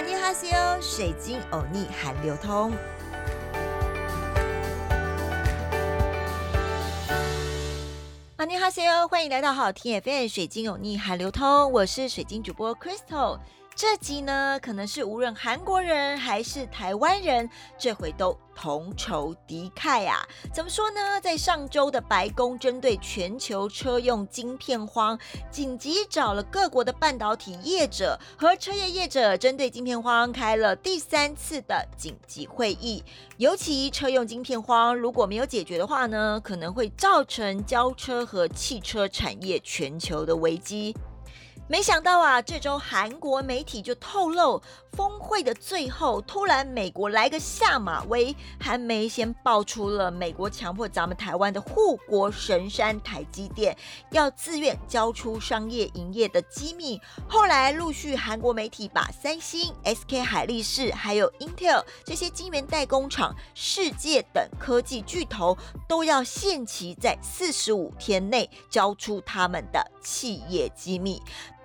马尼哈西欧，水晶欧尼韩流通。马尼哈西欧，欢迎来到好听 FM 水晶欧尼韩流通，我是水晶主播 Crystal。这集呢，可能是无论韩国人还是台湾人，这回都同仇敌忾呀。怎么说呢？在上周的白宫，针对全球车用晶片荒，紧急找了各国的半导体业者和车业业者，针对晶片荒开了第三次的紧急会议。尤其车用晶片荒如果没有解决的话呢，可能会造成交车和汽车产业全球的危机。没想到啊，这周韩国媒体就透露，峰会的最后，突然美国来个下马威，还没先爆出了美国强迫咱们台湾的护国神山台积电要自愿交出商业营业的机密。后来陆续韩国媒体把三星、SK 海力士还有 Intel 这些晶圆代工厂、世界等科技巨头都要限期在四十五天内交出他们的企业机密。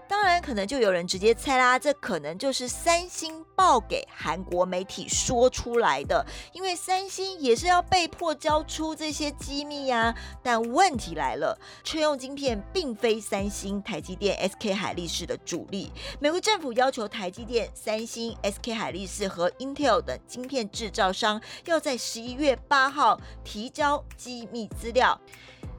当然，可能就有人直接猜啦，这可能就是三星报给韩国媒体说出来的，因为三星也是要被迫交出这些机密呀。但问题来了，车用晶片并非三星、台积电、SK 海力士的主力。美国政府要求台积电、三星、SK 海力士和 Intel 等晶片制造商要在十一月八号提交机密资料。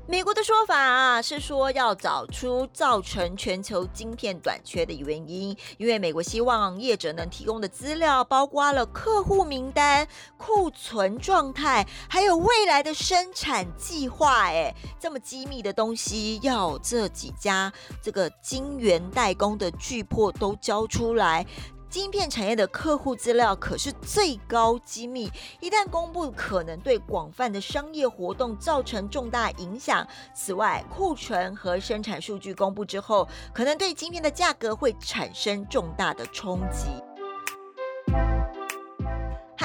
美国的说法啊，是说要找出造成全球晶片短缺的原因，因为美国希望业者能提供的资料包括了客户名单、库存状态，还有未来的生产计划。哎，这么机密的东西，要这几家这个晶圆代工的巨破都交出来。芯片产业的客户资料可是最高机密，一旦公布，可能对广泛的商业活动造成重大影响。此外，库存和生产数据公布之后，可能对晶片的价格会产生重大的冲击。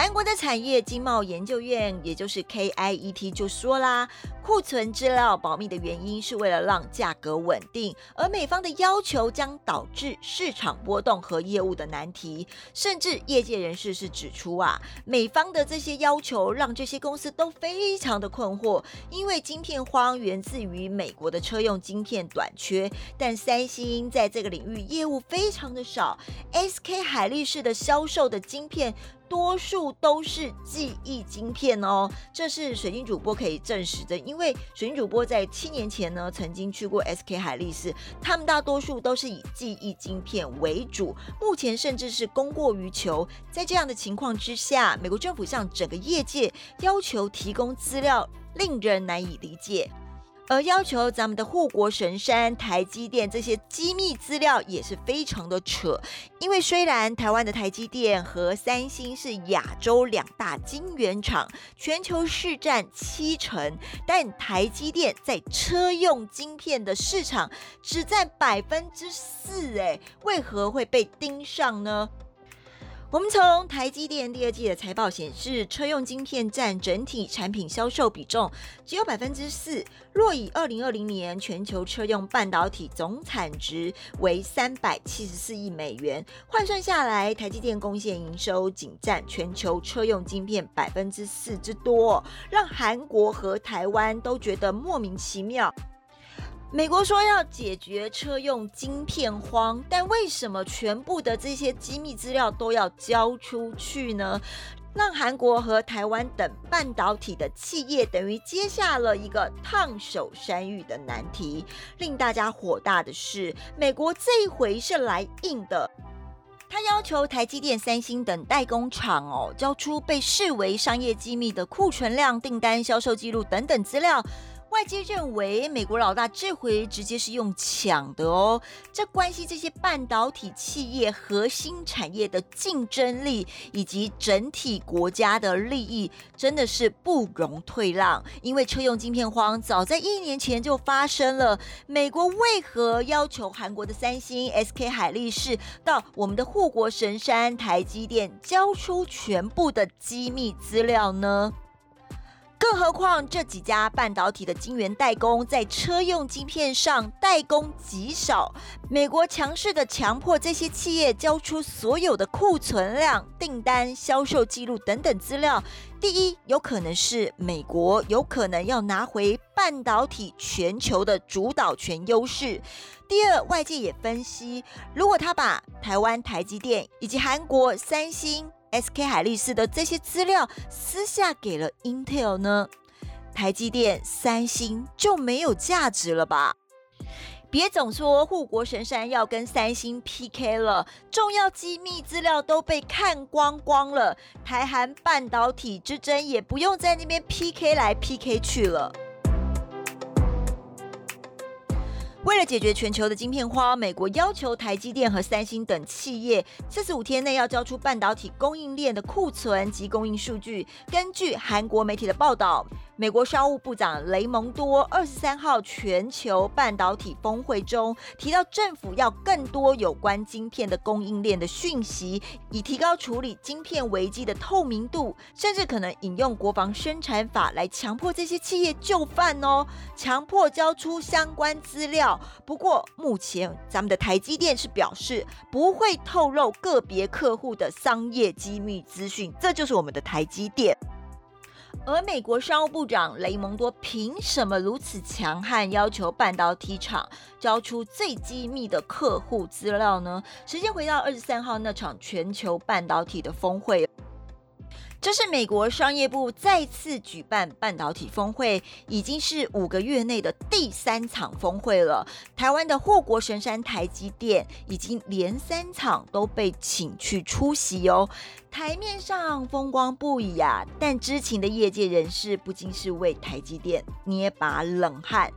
韩国的产业经贸研究院，也就是 KIET 就说啦，库存资料保密的原因是为了让价格稳定，而美方的要求将导致市场波动和业务的难题。甚至业界人士是指出啊，美方的这些要求让这些公司都非常的困惑，因为晶片荒源自于美国的车用晶片短缺，但三星在这个领域业务非常的少，SK 海力士的销售的晶片。多数都是记忆晶片哦，这是水晶主播可以证实的。因为水晶主播在七年前呢，曾经去过 SK 海力士，他们大多数都是以记忆晶片为主，目前甚至是供过于求。在这样的情况之下，美国政府向整个业界要求提供资料，令人难以理解。而要求咱们的护国神山台积电这些机密资料也是非常的扯，因为虽然台湾的台积电和三星是亚洲两大晶圆厂，全球市占七成，但台积电在车用晶片的市场只占百分之四，哎，为何会被盯上呢？我们从台积电第二季的财报显示，车用晶片占整体产品销售比重只有百分之四。若以二零二零年全球车用半导体总产值为三百七十四亿美元，换算下来，台积电贡献营收仅占全球车用晶片百分之四之多，让韩国和台湾都觉得莫名其妙。美国说要解决车用晶片荒，但为什么全部的这些机密资料都要交出去呢？让韩国和台湾等半导体的企业等于接下了一个烫手山芋的难题。令大家火大的是，美国这一回是来硬的，他要求台积电、三星等代工厂哦，交出被视为商业机密的库存量、订单、销售记录等等资料。外界认为，美国老大这回直接是用抢的哦，这关系这些半导体企业核心产业的竞争力以及整体国家的利益，真的是不容退让。因为车用晶片荒早在一年前就发生了，美国为何要求韩国的三星、SK 海力士到我们的护国神山台积电交出全部的机密资料呢？更何况这几家半导体的晶圆代工在车用晶片上代工极少，美国强势的强迫这些企业交出所有的库存量、订单、销售记录等等资料。第一，有可能是美国有可能要拿回半导体全球的主导权优势。第二，外界也分析，如果他把台湾台积电以及韩国三星。SK 海力士的这些资料私下给了 Intel 呢？台积电、三星就没有价值了吧？别总说护国神山要跟三星 PK 了，重要机密资料都被看光光了，台韩半导体之争也不用在那边 PK 来 PK 去了。为了解决全球的晶片荒，美国要求台积电和三星等企业四十五天内要交出半导体供应链的库存及供应数据。根据韩国媒体的报道。美国商务部长雷蒙多二十三号全球半导体峰会中提到，政府要更多有关晶片的供应链的讯息，以提高处理晶片危机的透明度，甚至可能引用国防生产法来强迫这些企业就范哦，强迫交出相关资料。不过，目前咱们的台积电是表示不会透露个别客户的商业机密资讯，这就是我们的台积电。而美国商务部长雷蒙多凭什么如此强悍，要求半导体厂交出最机密的客户资料呢？时间回到二十三号那场全球半导体的峰会。这是美国商业部再次举办半导体峰会，已经是五个月内的第三场峰会了。台湾的护国神山台积电已经连三场都被请去出席哦，台面上风光不已啊，但知情的业界人士不禁是为台积电捏把冷汗。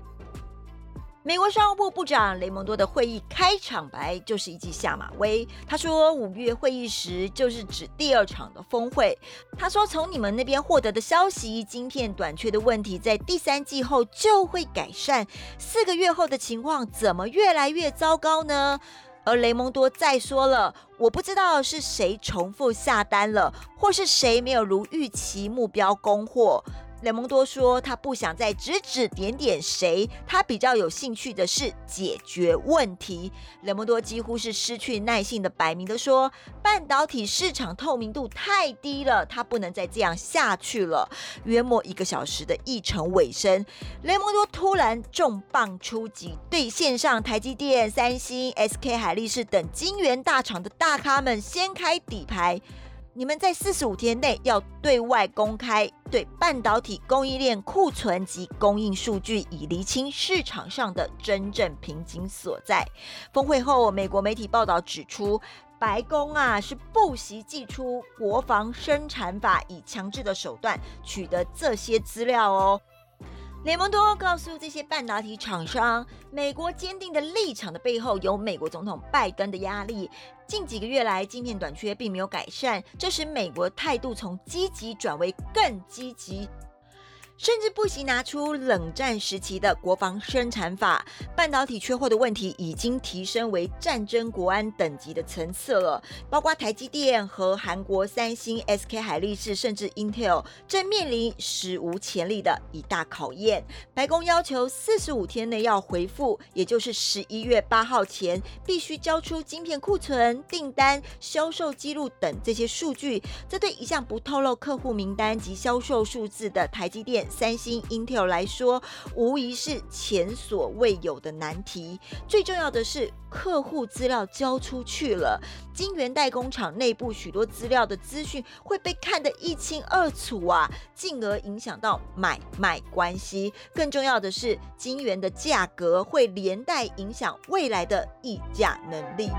美国商务部部长雷蒙多的会议开场白就是一记下马威。他说，五月会议时就是指第二场的峰会。他说，从你们那边获得的消息，晶片短缺的问题在第三季后就会改善。四个月后的情况怎么越来越糟糕呢？而雷蒙多再说了，我不知道是谁重复下单了，或是谁没有如预期目标供货。雷蒙多说：“他不想再指指点点谁，他比较有兴趣的是解决问题。”雷蒙多几乎是失去耐性的，摆明的说：“半导体市场透明度太低了，他不能再这样下去了。”约莫一个小时的议程尾声，雷蒙多突然重磅出击，对线上台积电、三星、SK 海力士等晶圆大厂的大咖们掀开底牌。你们在四十五天内要对外公开对半导体供应链库存及供应数据，以厘清市场上的真正瓶颈所在。峰会后，美国媒体报道指出，白宫啊是不惜祭出国防生产法，以强制的手段取得这些资料哦。雷蒙多告诉这些半导体厂商，美国坚定的立场的背后有美国总统拜登的压力。近几个月来，晶片短缺并没有改善，这使美国态度从积极转为更积极。甚至不惜拿出冷战时期的国防生产法，半导体缺货的问题已经提升为战争国安等级的层次了。包括台积电和韩国三星、SK 海力士，甚至 Intel 正面临史无前例的一大考验。白宫要求四十五天内要回复，也就是十一月八号前必须交出晶片库存、订单、销售记录等这些数据。这对一向不透露客户名单及销售数字的台积电。三星、Intel 来说，无疑是前所未有的难题。最重要的是，客户资料交出去了，晶圆代工厂内部许多资料的资讯会被看得一清二楚啊，进而影响到买卖关系。更重要的是，晶圆的价格会连带影响未来的议价能力。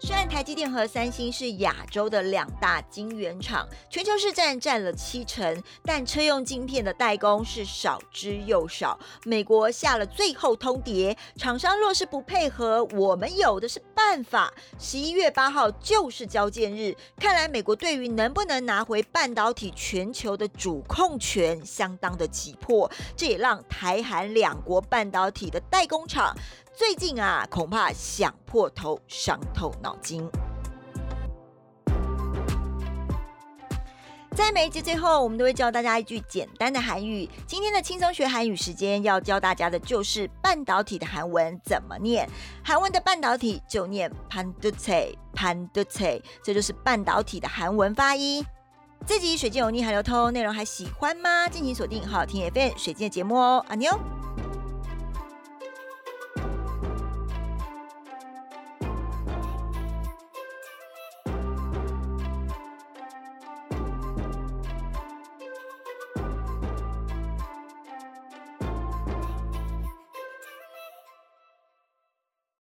虽然台积电和三星是亚洲的两大晶圆厂，全球市占占了七成，但车用晶片的代工是少之又少。美国下了最后通牒，厂商若是不配合，我们有的是办法。十一月八号就是交件日，看来美国对于能不能拿回半导体全球的主控权相当的急迫，这也让台韩两国半导体的代工厂。最近啊，恐怕想破头、伤透脑筋。在每一集最后，我们都会教大家一句简单的韩语。今天的轻松学韩语时间要教大家的就是半导体的韩文怎么念。韩文的半导体就念 pan d u c pan d u c 这就是半导体的韩文发音。这集水晶有逆海流通内容还喜欢吗？敬请锁定好听 FM 水晶的节目哦，阿妞。